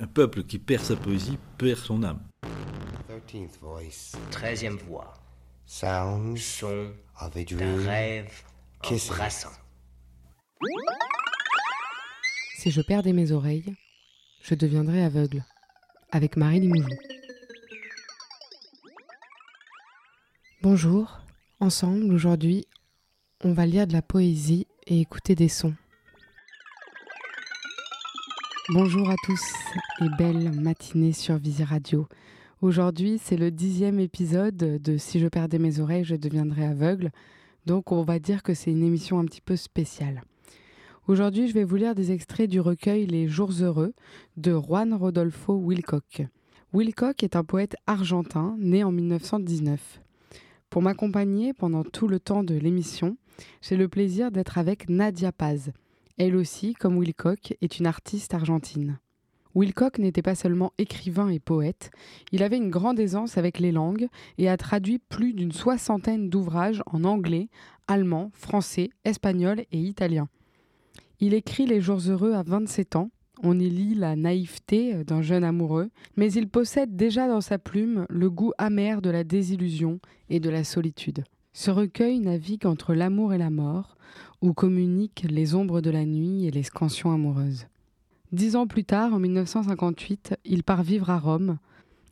Un peuple qui perd sa poésie perd son âme. Treizième voix. Sounds Son of a d'un dream. rêve embrassant. Si je perdais mes oreilles, je deviendrais aveugle. Avec Marie Limoujou. Bonjour. Ensemble, aujourd'hui, on va lire de la poésie et écouter des sons. Bonjour à tous et belle matinée sur Visi Radio. Aujourd'hui, c'est le dixième épisode de Si je perdais mes oreilles, je deviendrais aveugle. Donc, on va dire que c'est une émission un petit peu spéciale. Aujourd'hui, je vais vous lire des extraits du recueil Les Jours Heureux de Juan Rodolfo Wilcock. Wilcock est un poète argentin né en 1919. Pour m'accompagner pendant tout le temps de l'émission, j'ai le plaisir d'être avec Nadia Paz. Elle aussi, comme Wilcock, est une artiste argentine. Wilcock n'était pas seulement écrivain et poète, il avait une grande aisance avec les langues et a traduit plus d'une soixantaine d'ouvrages en anglais, allemand, français, espagnol et italien. Il écrit Les Jours Heureux à 27 ans. On y lit la naïveté d'un jeune amoureux, mais il possède déjà dans sa plume le goût amer de la désillusion et de la solitude. Ce recueil navigue entre l'amour et la mort, où communiquent les ombres de la nuit et les scansions amoureuses. Dix ans plus tard, en 1958, il part vivre à Rome.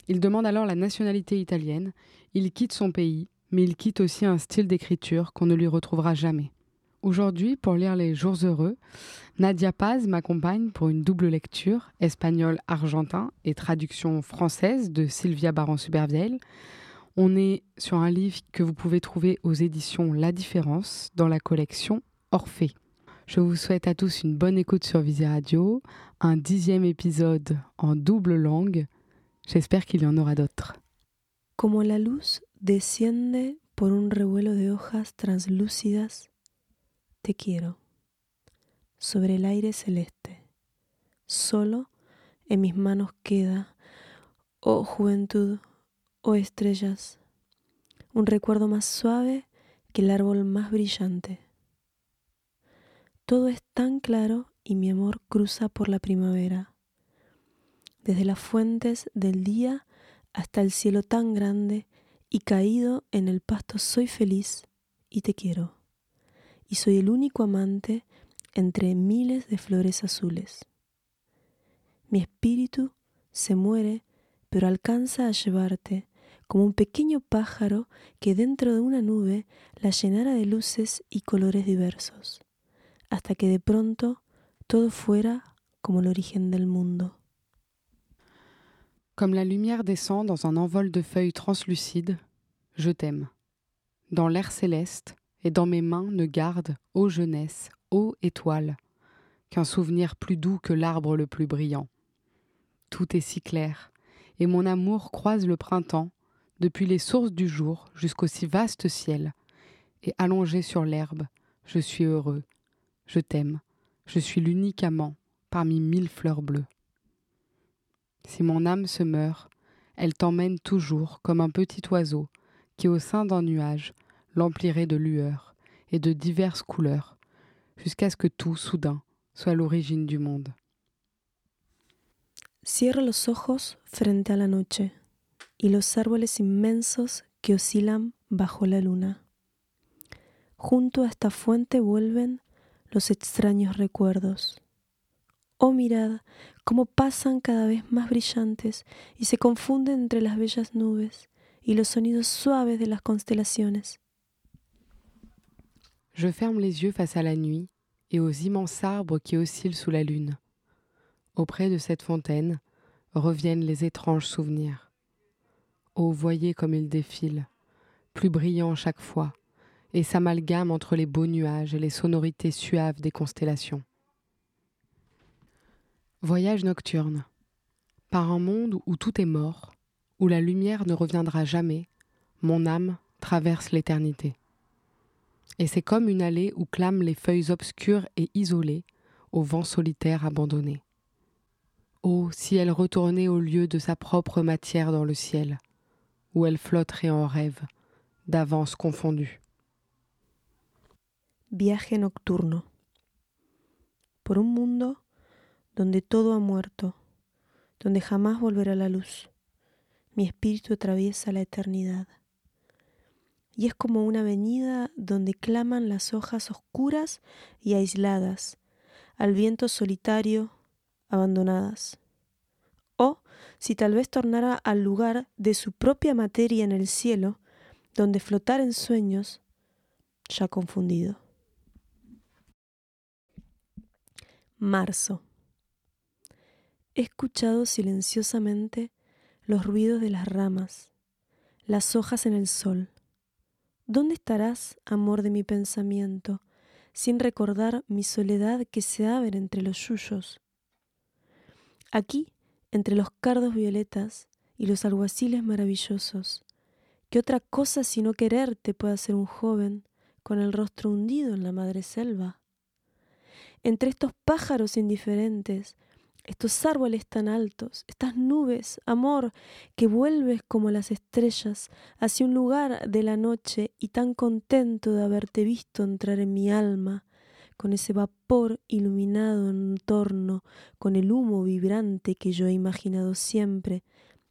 Il demande alors la nationalité italienne. Il quitte son pays, mais il quitte aussi un style d'écriture qu'on ne lui retrouvera jamais. Aujourd'hui, pour lire Les Jours Heureux, Nadia Paz m'accompagne pour une double lecture, espagnol-argentin et traduction française de Sylvia Baron-Supervielle. On est sur un livre que vous pouvez trouver aux éditions La Différence dans la collection Orphée. Je vous souhaite à tous une bonne écoute sur Visi Radio, un dixième épisode en double langue. J'espère qu'il y en aura d'autres. Como la luz desciende por un revuelo de hojas translúcidas, te quiero, sobre el aire celeste. Solo en mis manos queda, oh juventud, oh estrellas, un recuerdo más suave que el árbol más brillante. Todo es tan claro y mi amor cruza por la primavera, desde las fuentes del día hasta el cielo tan grande y caído en el pasto soy feliz y te quiero. Y soy el único amante entre miles de flores azules. Mi espíritu se muere, pero alcanza a llevarte como un pequeño pájaro que dentro de una nube la llenara de luces y colores diversos, hasta que de pronto todo fuera como el origen del mundo. Comme la lumière descend dans un envol de feuilles translucides, je t'aime. Dans l'air céleste et dans mes mains ne garde, ô jeunesse, ô étoile, qu'un souvenir plus doux que l'arbre le plus brillant. Tout est si clair, et mon amour croise le printemps, depuis les sources du jour jusqu'au si vaste ciel, et allongé sur l'herbe, je suis heureux, je t'aime, je suis l'unique amant parmi mille fleurs bleues. Si mon âme se meurt, elle t'emmène toujours comme un petit oiseau qui au sein d'un nuage l'emplirait de lueurs et de diverses couleurs, jusqu'à ce que tout, soudain, soit l'origine du monde. Cierro los ojos frente a la noche y los árboles inmensos que oscilan bajo la luna. Junto a esta fuente vuelven los extraños recuerdos. Oh mirad cómo pasan cada vez más brillantes y se confunden entre las bellas nubes y los sonidos suaves de las constelaciones. Je ferme les yeux face à la nuit et aux immenses arbres qui oscillent sous la lune. Auprès de cette fontaine reviennent les étranges souvenirs. Oh, voyez comme ils défilent, plus brillants chaque fois, et s'amalgament entre les beaux nuages et les sonorités suaves des constellations. Voyage nocturne. Par un monde où tout est mort, où la lumière ne reviendra jamais, mon âme traverse l'éternité. Et c'est comme une allée où clament les feuilles obscures et isolées, au vent solitaire abandonné. Oh, si elle retournait au lieu de sa propre matière dans le ciel, où en rêve, d'avance confondue. Viaje nocturno. Por un mundo donde todo ha muerto, donde jamás volverá la luz. Mi espíritu atraviesa la eternidad. Y es como una avenida donde claman las hojas oscuras y aisladas, al viento solitario, abandonadas. O si tal vez tornara al lugar de su propia materia en el cielo, donde flotar en sueños, ya confundido. Marzo. He escuchado silenciosamente los ruidos de las ramas, las hojas en el sol. ¿Dónde estarás, amor de mi pensamiento, sin recordar mi soledad que se abre entre los yuyos? Aquí, entre los cardos violetas y los alguaciles maravillosos, ¿qué otra cosa sino quererte puede hacer un joven con el rostro hundido en la madre selva? Entre estos pájaros indiferentes, estos árboles tan altos, estas nubes, amor, que vuelves como las estrellas hacia un lugar de la noche y tan contento de haberte visto entrar en mi alma, con ese vapor iluminado en torno, con el humo vibrante que yo he imaginado siempre,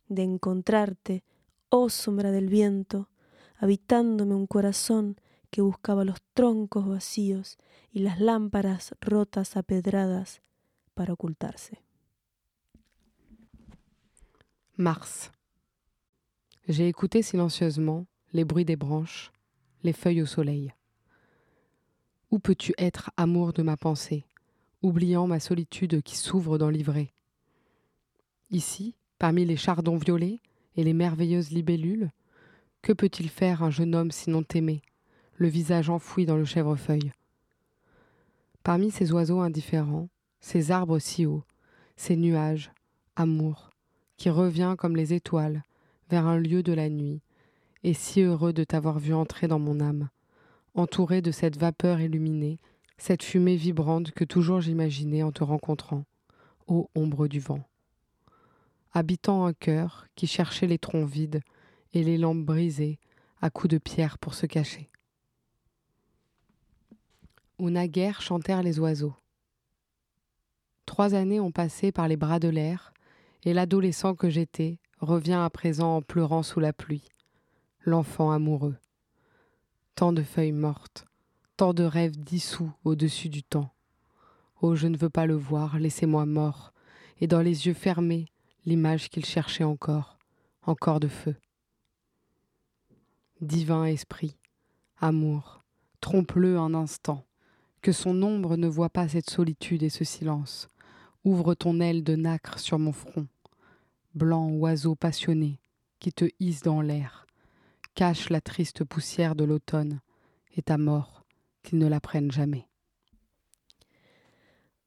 de encontrarte, oh sombra del viento, habitándome un corazón que buscaba los troncos vacíos y las lámparas rotas apedradas para ocultarse. Mars. J'ai écouté silencieusement les bruits des branches, les feuilles au soleil. Où peux-tu être, amour de ma pensée, oubliant ma solitude qui s'ouvre dans l'ivrée? Ici, parmi les chardons violets et les merveilleuses libellules, que peut-il faire un jeune homme sinon t'aimer, le visage enfoui dans le chèvrefeuille? Parmi ces oiseaux indifférents, ces arbres si hauts, ces nuages, amour, qui revient comme les étoiles vers un lieu de la nuit, et si heureux de t'avoir vu entrer dans mon âme, entouré de cette vapeur illuminée, cette fumée vibrante que toujours j'imaginais en te rencontrant, ô ombre du vent. Habitant un cœur qui cherchait les troncs vides et les lampes brisées à coups de pierre pour se cacher. Où naguère chantèrent les oiseaux. Trois années ont passé par les bras de l'air, et l'adolescent que j'étais revient à présent en pleurant sous la pluie, l'enfant amoureux. Tant de feuilles mortes, tant de rêves dissous au-dessus du temps. Oh, je ne veux pas le voir, laissez-moi mort, et dans les yeux fermés, l'image qu'il cherchait encore, encore de feu. Divin esprit, amour, trompe-le un instant, que son ombre ne voit pas cette solitude et ce silence. Ouvre ton aile de nacre sur mon front, blanc oiseau passionné qui te hisse dans l'air, cache la triste poussière de l'automne et ta mort, qu'il ne la prenne jamais.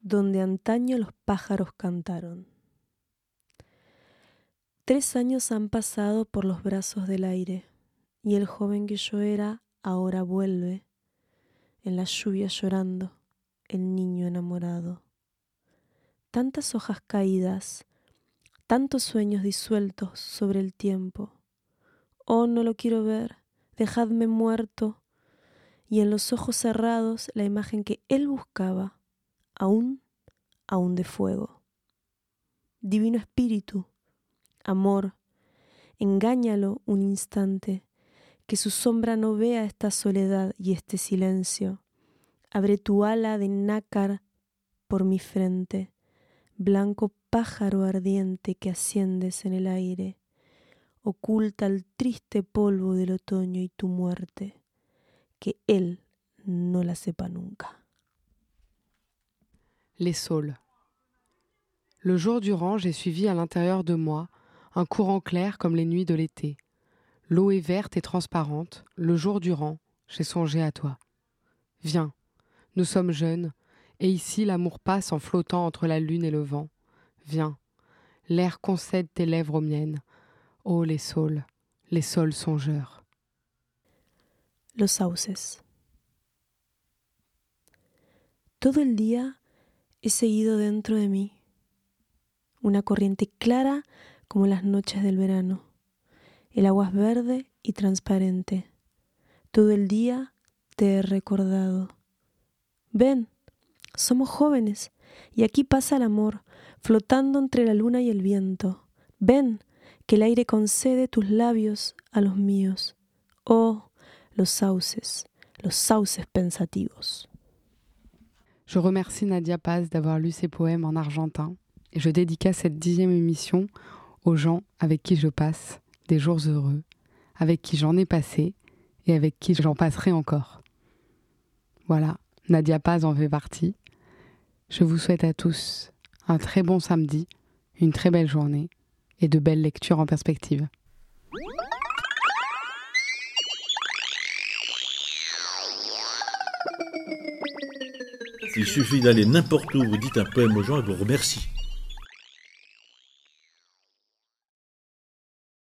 Donde antaño los pájaros cantaron. Tres años han pasado por los brazos del aire, y el joven que yo era ahora vuelve, en la lluvia llorando, el niño enamorado. Tantas hojas caídas, tantos sueños disueltos sobre el tiempo. Oh, no lo quiero ver, dejadme muerto. Y en los ojos cerrados la imagen que él buscaba, aún, aún de fuego. Divino Espíritu, amor, engáñalo un instante, que su sombra no vea esta soledad y este silencio. Abre tu ala de nácar por mi frente blanco pájaro ardiente que asciendes en el aire, oculta el triste polvo del otoño y tu muerte, que él no la sepa nunca. Les saules. Le jour durant, j'ai suivi à l'intérieur de moi un courant clair comme les nuits de l'été. L'eau est verte et transparente, le jour durant, j'ai songé à toi. Viens, nous sommes jeunes, et ici l'amour passe en flottant entre la lune et le vent. Viens, l'air concède tes lèvres aux miennes. Oh les saules, les sols songeurs. Los sauces. Todo el día he seguido dentro de mí una corriente clara como las noches del verano. El agua es verde y transparente. Todo el día te he recordado. Ven, somos jóvenes y aquí pasa el amor, flotando entre la luna y el viento. Ven, que el aire concede tus labios a los míos. Oh, los sauces, los sauces pensativos. Je remercie Nadia Paz d'avoir lu ses poèmes en argentin et je dédicace cette dixième émission aux gens avec qui je passe des jours heureux, avec qui j'en ai passé et avec qui j'en passerai encore. Voilà, Nadia Paz en fait partie. Je vous souhaite à tous un très bon samedi, une très belle journée et de belles lectures en perspective. Il suffit d'aller n'importe où, vous dites un poème aux gens et vous remercie.